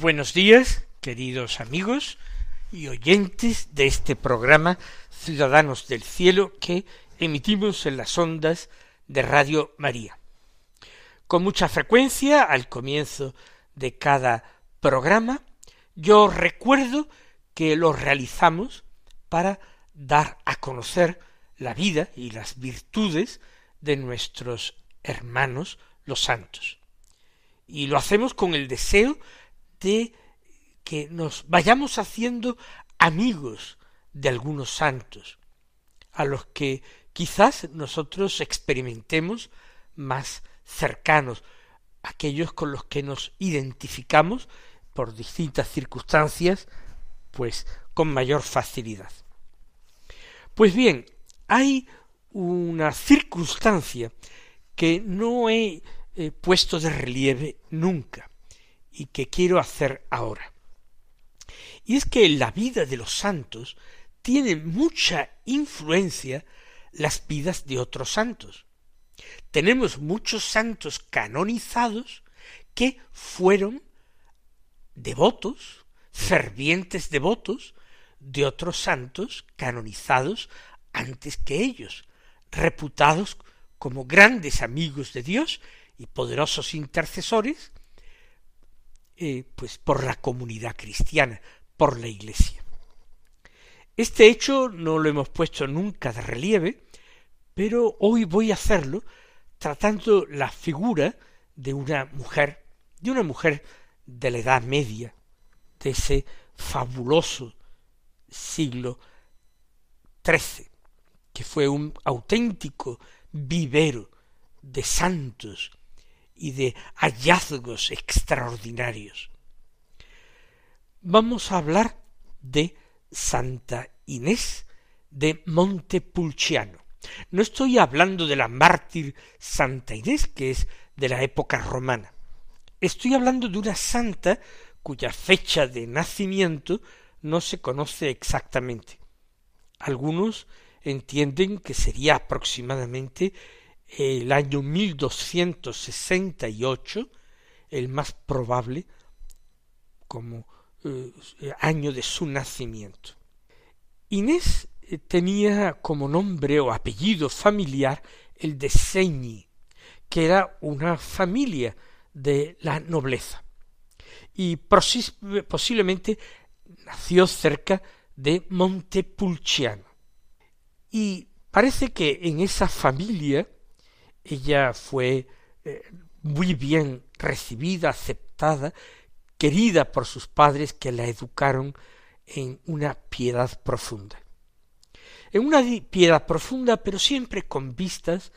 Buenos días, queridos amigos y oyentes de este programa Ciudadanos del Cielo que emitimos en las ondas de Radio María. Con mucha frecuencia, al comienzo de cada programa, yo recuerdo que lo realizamos para dar a conocer la vida y las virtudes de nuestros hermanos los santos. Y lo hacemos con el deseo de que nos vayamos haciendo amigos de algunos santos, a los que quizás nosotros experimentemos más cercanos, aquellos con los que nos identificamos por distintas circunstancias, pues con mayor facilidad. Pues bien, hay una circunstancia que no he eh, puesto de relieve nunca, y que quiero hacer ahora. Y es que en la vida de los santos tienen mucha influencia las vidas de otros santos. Tenemos muchos santos canonizados que fueron devotos, fervientes devotos de otros santos canonizados antes que ellos, reputados como grandes amigos de Dios y poderosos intercesores, eh, pues por la comunidad cristiana, por la Iglesia. Este hecho no lo hemos puesto nunca de relieve, pero hoy voy a hacerlo tratando la figura de una mujer, de una mujer de la Edad Media, de ese fabuloso siglo XIII, que fue un auténtico vivero de santos y de hallazgos extraordinarios. Vamos a hablar de Santa Inés de Montepulciano. No estoy hablando de la mártir Santa Inés, que es de la época romana. Estoy hablando de una santa cuya fecha de nacimiento no se conoce exactamente. Algunos entienden que sería aproximadamente el año 1268, el más probable como eh, año de su nacimiento. Inés eh, tenía como nombre o apellido familiar el de Señi, que era una familia de la nobleza, y posiblemente nació cerca de Montepulciano. Y parece que en esa familia ella fue eh, muy bien recibida, aceptada, querida por sus padres que la educaron en una piedad profunda. En una piedad profunda, pero siempre con vistas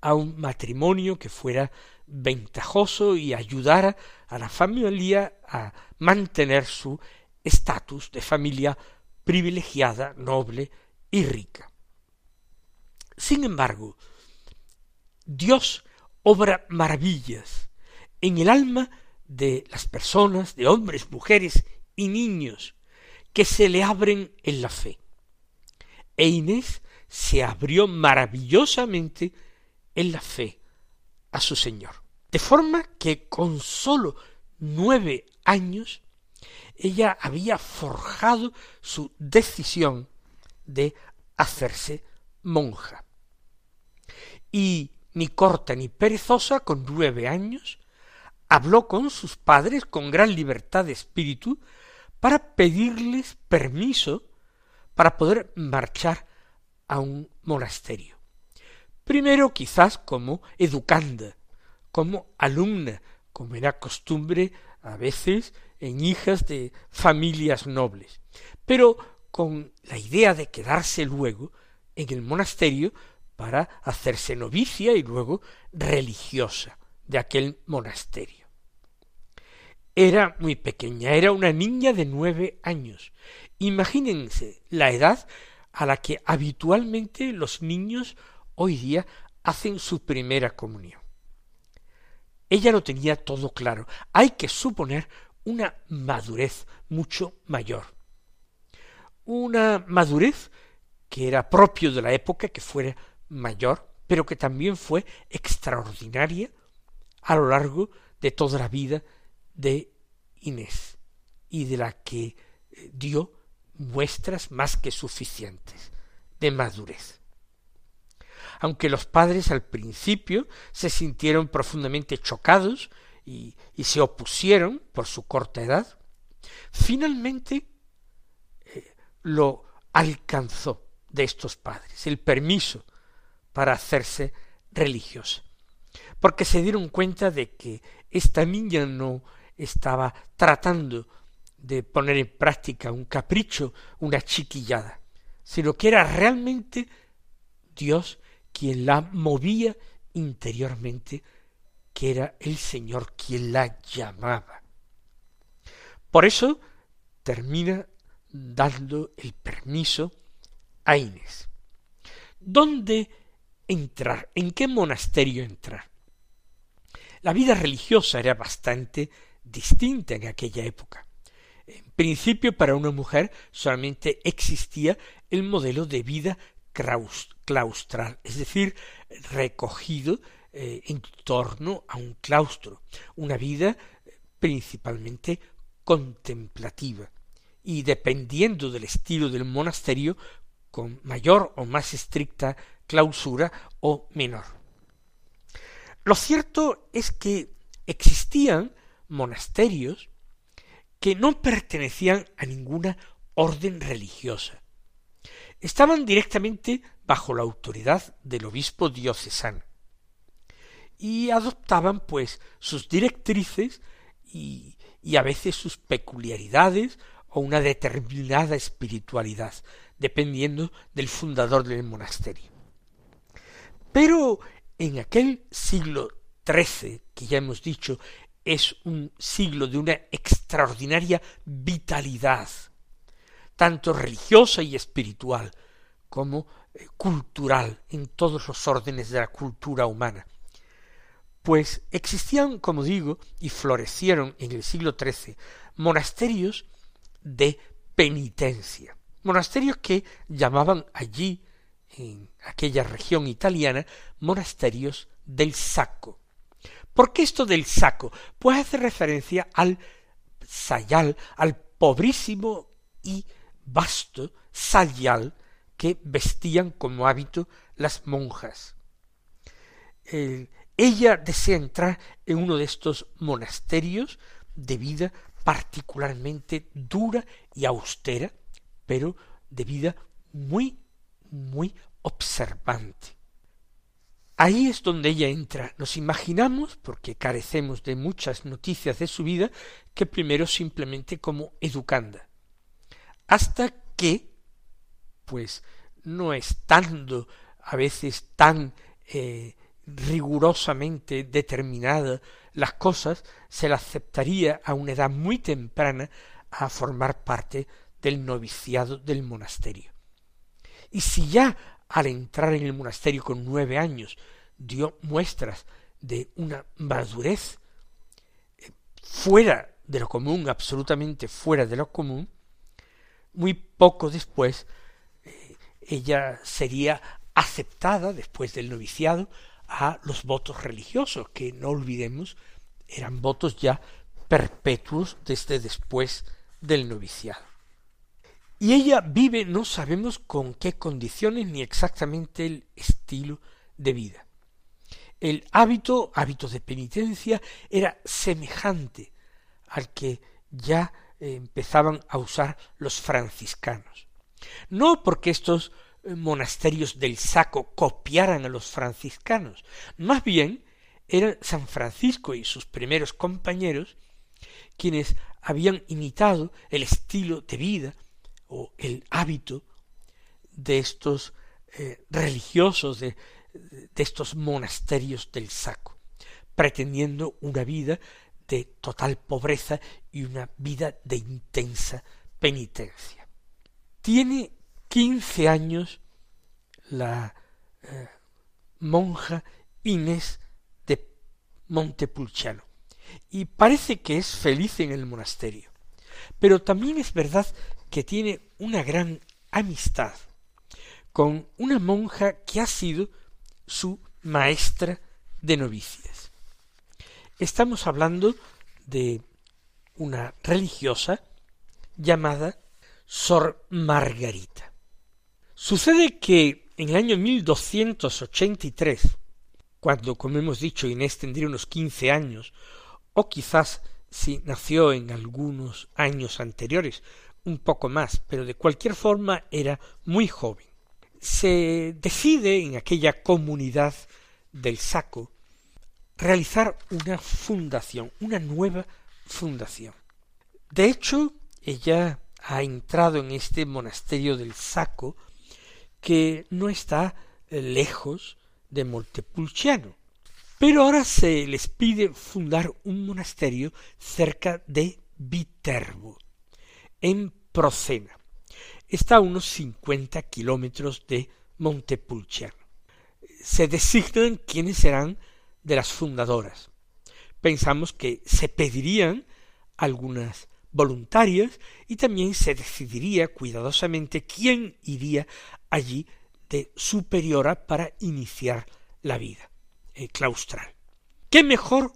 a un matrimonio que fuera ventajoso y ayudara a la familia a mantener su estatus de familia privilegiada, noble y rica. Sin embargo, Dios obra maravillas en el alma de las personas, de hombres, mujeres y niños que se le abren en la fe. E Inés se abrió maravillosamente en la fe a su Señor. De forma que con sólo nueve años ella había forjado su decisión de hacerse monja. Y ni corta ni perezosa, con nueve años, habló con sus padres con gran libertad de espíritu para pedirles permiso para poder marchar a un monasterio. Primero quizás como educanda, como alumna, como era costumbre a veces en hijas de familias nobles, pero con la idea de quedarse luego en el monasterio para hacerse novicia y luego religiosa de aquel monasterio. Era muy pequeña, era una niña de nueve años. Imagínense la edad a la que habitualmente los niños hoy día hacen su primera comunión. Ella lo tenía todo claro. Hay que suponer una madurez mucho mayor. Una madurez que era propio de la época, que fuera mayor, pero que también fue extraordinaria a lo largo de toda la vida de Inés y de la que eh, dio muestras más que suficientes de madurez. Aunque los padres al principio se sintieron profundamente chocados y, se opusieron por su corta edad, finalmente eh, lo alcanzó de estos padres el permiso para hacerse religiosa, porque se dieron cuenta de que esta niña no estaba tratando de poner en práctica un capricho, una chiquillada, sino que era realmente Dios quien la movía interiormente, que era el Señor quien la llamaba. Por eso termina dando el permiso a Inés. ¿Dónde entrar? ¿En qué monasterio entrar? La vida religiosa era bastante distinta en aquella época. En principio, para una mujer solamente existía el modelo de vida claustral, es decir, recogido eh, en torno a un claustro, una vida eh, principalmente contemplativa, y dependiendo del estilo del monasterio, con mayor o más estricta clausura o menor. Lo cierto es que existían monasterios que no pertenecían a ninguna orden religiosa. Estaban directamente bajo la autoridad del obispo diocesano y adoptaban pues sus directrices y, y a veces sus peculiaridades o una determinada espiritualidad, dependiendo del fundador del monasterio. Pero en aquel siglo XIII, que ya hemos dicho, es un siglo de una extraordinaria vitalidad, tanto religiosa y espiritual como eh, cultural en todos los órdenes de la cultura humana. Pues existían, como digo, y florecieron en el siglo XIII monasterios de penitencia, monasterios que llamaban allí, en aquella región italiana, monasterios del saco. ¿Por qué esto del saco? Pues hace referencia al sayal, al pobrísimo y vasto sayal que vestían como hábito las monjas. ella desea entrar en uno de estos monasterios de vida particularmente dura y austera, pero de vida muy, muy observante. Ahí es donde ella entra. Nos imaginamos, porque carecemos de muchas noticias de su vida, que primero simplemente como educanda. Hasta que, pues, no estando a veces tan eh, rigurosamente determinada las cosas, se la aceptaría a una edad muy temprana a formar parte del noviciado del monasterio. Y si ya al entrar en el monasterio con nueve años, dio muestras de una madurez eh, fuera de lo común, absolutamente fuera de lo común, muy poco después eh, ella sería aceptada, después del noviciado, a los votos religiosos, que no olvidemos eran votos ya perpetuos desde después del noviciado. Y ella vive, no sabemos con qué condiciones ni exactamente el estilo de vida. El hábito, hábito de penitencia, era semejante al que ya eh, empezaban a usar los franciscanos. No porque estos eh, monasterios del saco copiaran a los franciscanos, más bien eran San Francisco y sus primeros compañeros quienes habían imitado el estilo de vida o el hábito de estos eh, religiosos, de, de estos monasterios del saco, pretendiendo una vida de total pobreza y una vida de intensa penitencia. Tiene quince años la eh, monja Inés de Montepulciano y parece que es feliz en el monasterio. Pero también es verdad que tiene una gran amistad con una monja que ha sido su maestra de novicias. Estamos hablando de una religiosa llamada Sor Margarita. Sucede que en el año 1283, cuando, como hemos dicho, Inés tendría unos quince años, o quizás si nació en algunos años anteriores, un poco más, pero de cualquier forma era muy joven. Se decide en aquella comunidad del saco realizar una fundación, una nueva fundación. De hecho, ella ha entrado en este monasterio del saco que no está eh, lejos de Montepulciano. Pero ahora se les pide fundar un monasterio cerca de Viterbo, Procena. Está a unos cincuenta kilómetros de Montepulciano. Se designan quiénes serán de las fundadoras. Pensamos que se pedirían algunas voluntarias y también se decidiría cuidadosamente quién iría allí de superiora para iniciar la vida eh, claustral. ¿Qué mejor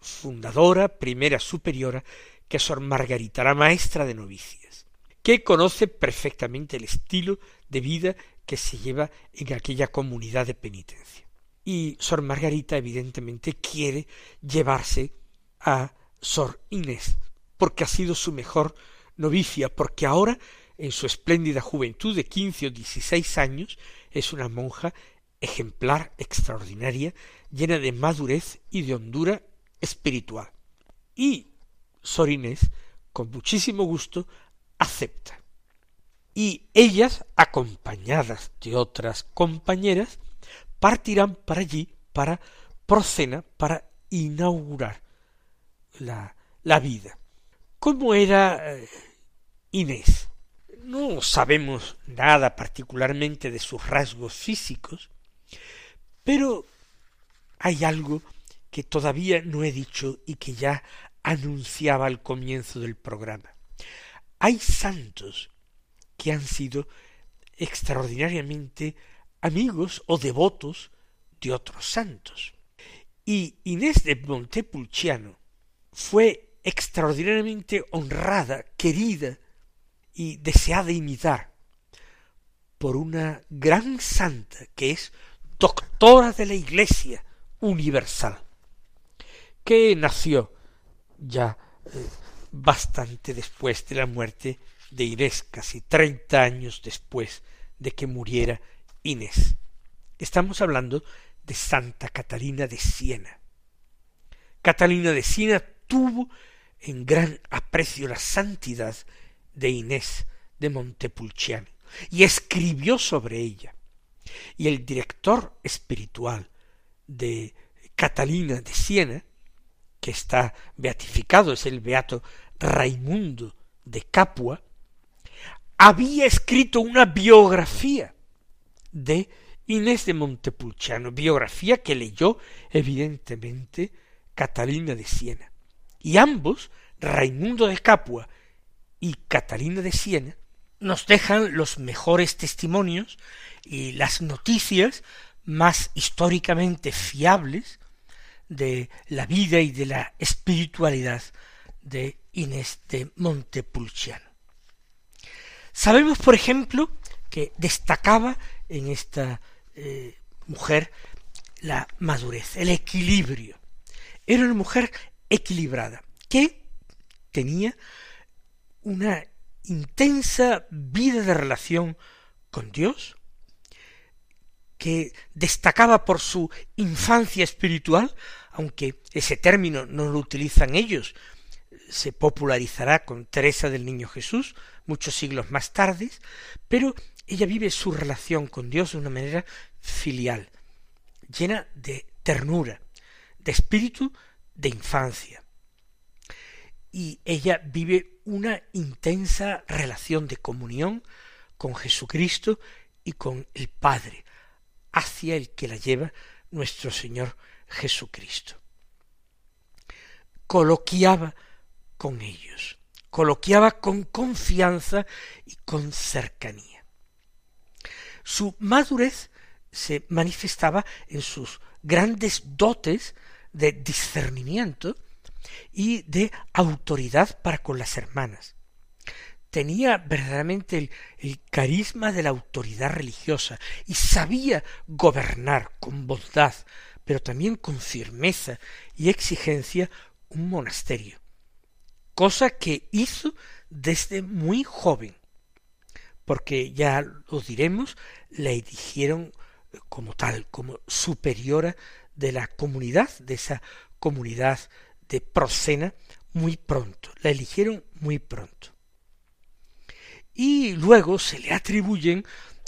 fundadora, primera superiora, que Sor Margarita, la maestra de novicias, que conoce perfectamente el estilo de vida que se lleva en aquella comunidad de penitencia. Y Sor Margarita evidentemente quiere llevarse a Sor Inés, porque ha sido su mejor novicia, porque ahora en su espléndida juventud de quince o dieciséis años, es una monja ejemplar, extraordinaria, llena de madurez y de hondura espiritual. Y Sor Inés, con muchísimo gusto, acepta. Y ellas, acompañadas de otras compañeras, partirán para allí, para Procena, para inaugurar la, la vida. ¿Cómo era eh, Inés? No sabemos nada particularmente de sus rasgos físicos, pero hay algo que todavía no he dicho y que ya anunciaba al comienzo del programa. Hay santos que han sido extraordinariamente amigos o devotos de otros santos. Y Inés de Montepulciano fue extraordinariamente honrada, querida y deseada imitar por una gran santa que es doctora de la Iglesia universal, que nació ya eh, bastante después de la muerte de Inés, casi treinta años después de que muriera Inés. Estamos hablando de Santa Catalina de Siena. Catalina de Siena tuvo en gran aprecio la santidad de Inés de Montepulciano y escribió sobre ella. Y el director espiritual de Catalina de Siena, que está beatificado, es el beato Raimundo de Capua, había escrito una biografía de Inés de Montepulciano, biografía que leyó evidentemente Catalina de Siena. Y ambos, Raimundo de Capua y Catalina de Siena nos dejan los mejores testimonios y las noticias más históricamente fiables de la vida y de la espiritualidad de Inés de Montepulciano. Sabemos, por ejemplo, que destacaba en esta eh, mujer la madurez, el equilibrio. Era una mujer equilibrada, que tenía una intensa vida de relación con Dios, que destacaba por su infancia espiritual, aunque ese término no lo utilizan ellos, se popularizará con Teresa del Niño Jesús muchos siglos más tarde, pero ella vive su relación con Dios de una manera filial, llena de ternura, de espíritu de infancia. Y ella vive una intensa relación de comunión con Jesucristo y con el Padre, hacia el que la lleva nuestro Señor Jesucristo. Coloquiaba con ellos, coloquiaba con confianza y con cercanía. Su madurez se manifestaba en sus grandes dotes de discernimiento y de autoridad para con las hermanas. Tenía verdaderamente el, carisma de la autoridad religiosa y sabía gobernar con bondad, pero también con firmeza y exigencia un monasterio, cosa que hizo desde muy joven, porque ya lo diremos, la eligieron como tal, como superiora de la comunidad, de esa comunidad de Procena, muy pronto, la eligieron muy pronto. Y luego se le atribuyen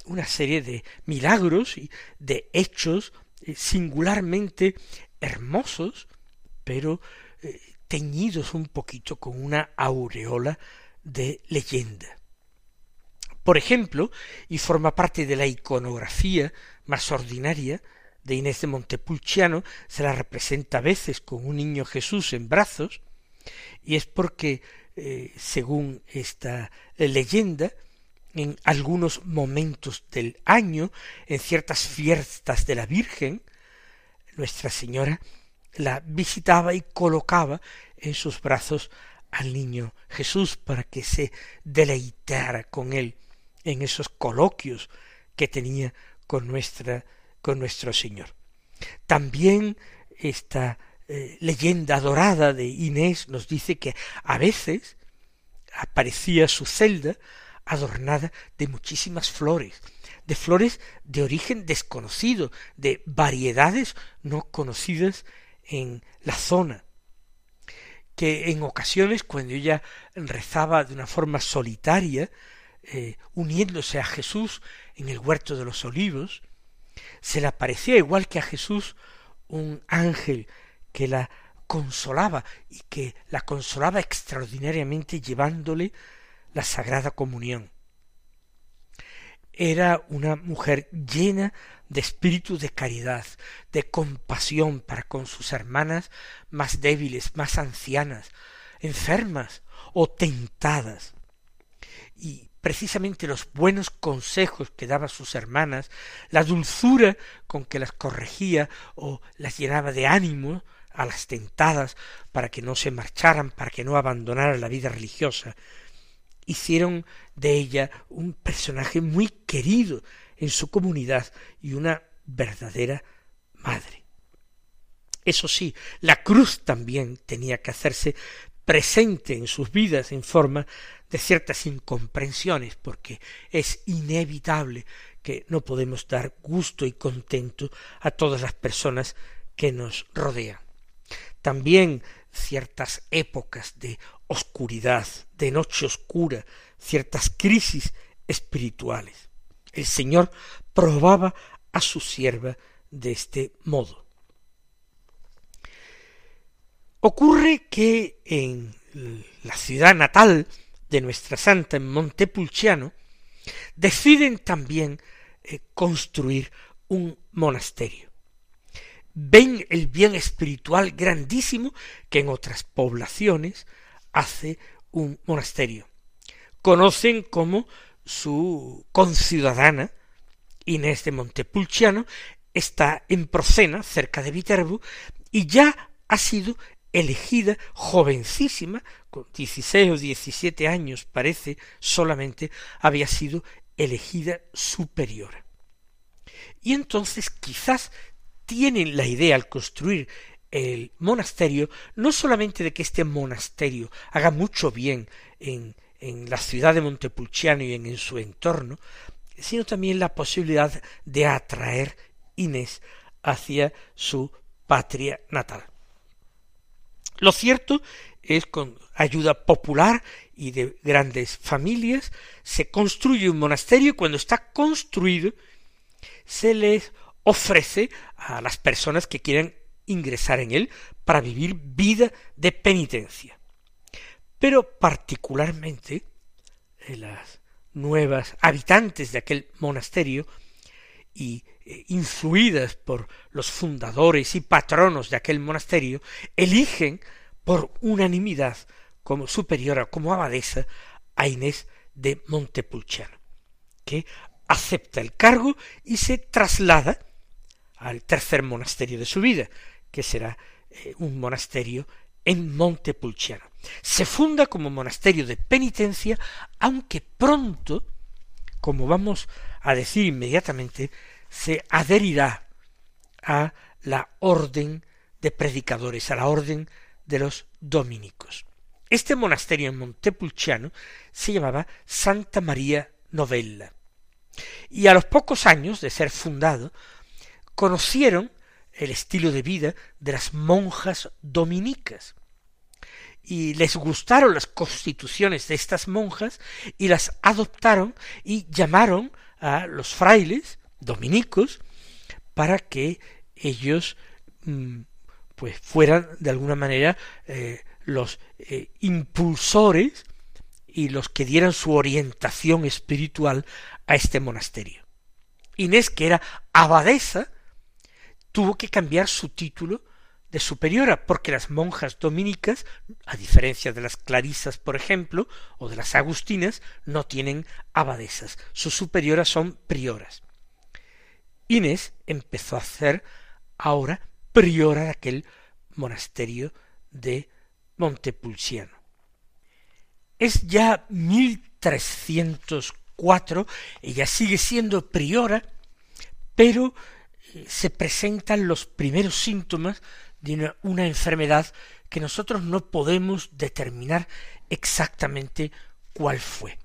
una serie de milagros y de hechos eh, singularmente hermosos, pero eh, teñidos un poquito con una aureola de leyenda. Por ejemplo, y forma parte de la iconografía más ordinaria de Inés de Montepulciano, se la representa a veces con un niño Jesús en brazos, y es porque, eh, según esta leyenda, en algunos momentos del año, en ciertas fiestas de la Virgen, Nuestra Señora la visitaba y colocaba en sus brazos al niño Jesús para que se deleitara con él en esos coloquios que tenía con nuestra con nuestro Señor. También esta eh, leyenda dorada de Inés nos dice que a veces aparecía su celda adornada de muchísimas flores, de flores de origen desconocido, de variedades no conocidas en la zona, que en ocasiones cuando ella rezaba de una forma solitaria, eh, uniéndose a Jesús en el huerto de los olivos, se le aparecía igual que a Jesús un ángel que la consolaba y que la consolaba extraordinariamente llevándole la sagrada comunión. Era una mujer llena de espíritu de caridad, de compasión para con sus hermanas más débiles, más ancianas, enfermas o tentadas. Y precisamente los buenos consejos que daba a sus hermanas, la dulzura con que las corregía o las llenaba de ánimo a las tentadas para que no se marcharan, para que no abandonaran la vida religiosa, hicieron de ella un personaje muy querido en su comunidad y una verdadera madre. Eso sí, la cruz también tenía que hacerse presente en sus vidas en forma de ciertas incomprensiones, porque es inevitable que no podemos dar gusto y contento a todas las personas que nos rodean. También ciertas épocas de oscuridad, de noche oscura, ciertas crisis espirituales. El Señor probaba a su sierva de este modo. Ocurre que en la ciudad natal de nuestra santa en Montepulciano, deciden también eh, construir un monasterio. Ven el bien espiritual grandísimo que en otras poblaciones hace un monasterio. Conocen como su conciudadana, Inés de Montepulciano, está en Procena, cerca de Viterbo, y ya ha sido elegida jovencísima, con dieciséis o diecisiete años parece solamente, había sido elegida superiora. Y entonces quizás tienen la idea al construir el monasterio, no solamente de que este monasterio haga mucho bien en, en la ciudad de Montepulciano y en, en su entorno, sino también la posibilidad de atraer Inés hacia su patria natal. Lo cierto es con ayuda popular y de grandes familias se construye un monasterio y cuando está construido se les ofrece a las personas que quieren ingresar en él para vivir vida de penitencia. Pero particularmente eh, las nuevas habitantes de aquel monasterio y eh, influidas por los fundadores y patronos de aquel monasterio, eligen por unanimidad como superiora, como abadesa, a Inés de Montepulciano, que acepta el cargo y se traslada al tercer monasterio de su vida, que será eh, un monasterio en Montepulciano. Se funda como monasterio de penitencia, aunque pronto, como vamos a decir inmediatamente, se adherirá a la orden de predicadores, a la orden de los dominicos. Este monasterio en Montepulciano se llamaba Santa María Novella. Y a los pocos años de ser fundado, conocieron el estilo de vida de las monjas dominicas. Y les gustaron las constituciones de estas monjas y las adoptaron y llamaron a los frailes dominicos para que ellos mm, pues fueran de alguna manera eh, los eh, impulsores y los que dieran su orientación espiritual a este monasterio. Inés, que era abadesa, tuvo que cambiar su título de superiora, porque las monjas dominicas, a diferencia de las clarisas, por ejemplo, o de las agustinas, no tienen abadesas, sus superioras son prioras. Inés empezó a ser ahora priora de aquel monasterio de Montepulciano. Es ya 1304, ella sigue siendo priora, pero se presentan los primeros síntomas de una, enfermedad que nosotros no podemos determinar exactamente cuál fue.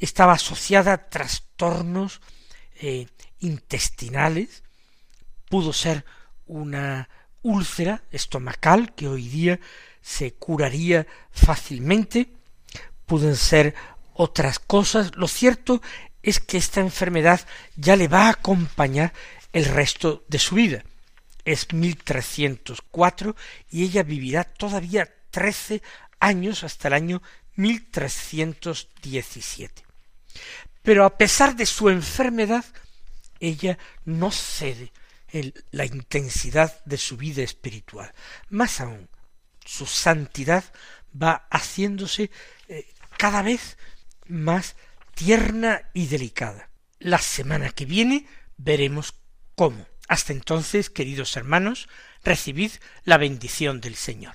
Estaba asociada a trastornos eh, intestinales, pudo ser una úlcera estomacal que hoy día se curaría fácilmente, pueden ser otras cosas. Lo cierto es que esta enfermedad ya le va a acompañar el resto de su vida. Es 1304 y ella vivirá todavía trece años hasta el año 1317. Pero a pesar de su enfermedad, ella no cede en la intensidad de su vida espiritual. Más aún, su santidad va haciéndose eh, cada vez más tierna y delicada. La semana que viene veremos cómo. Hasta entonces, queridos hermanos, recibid la bendición del Señor.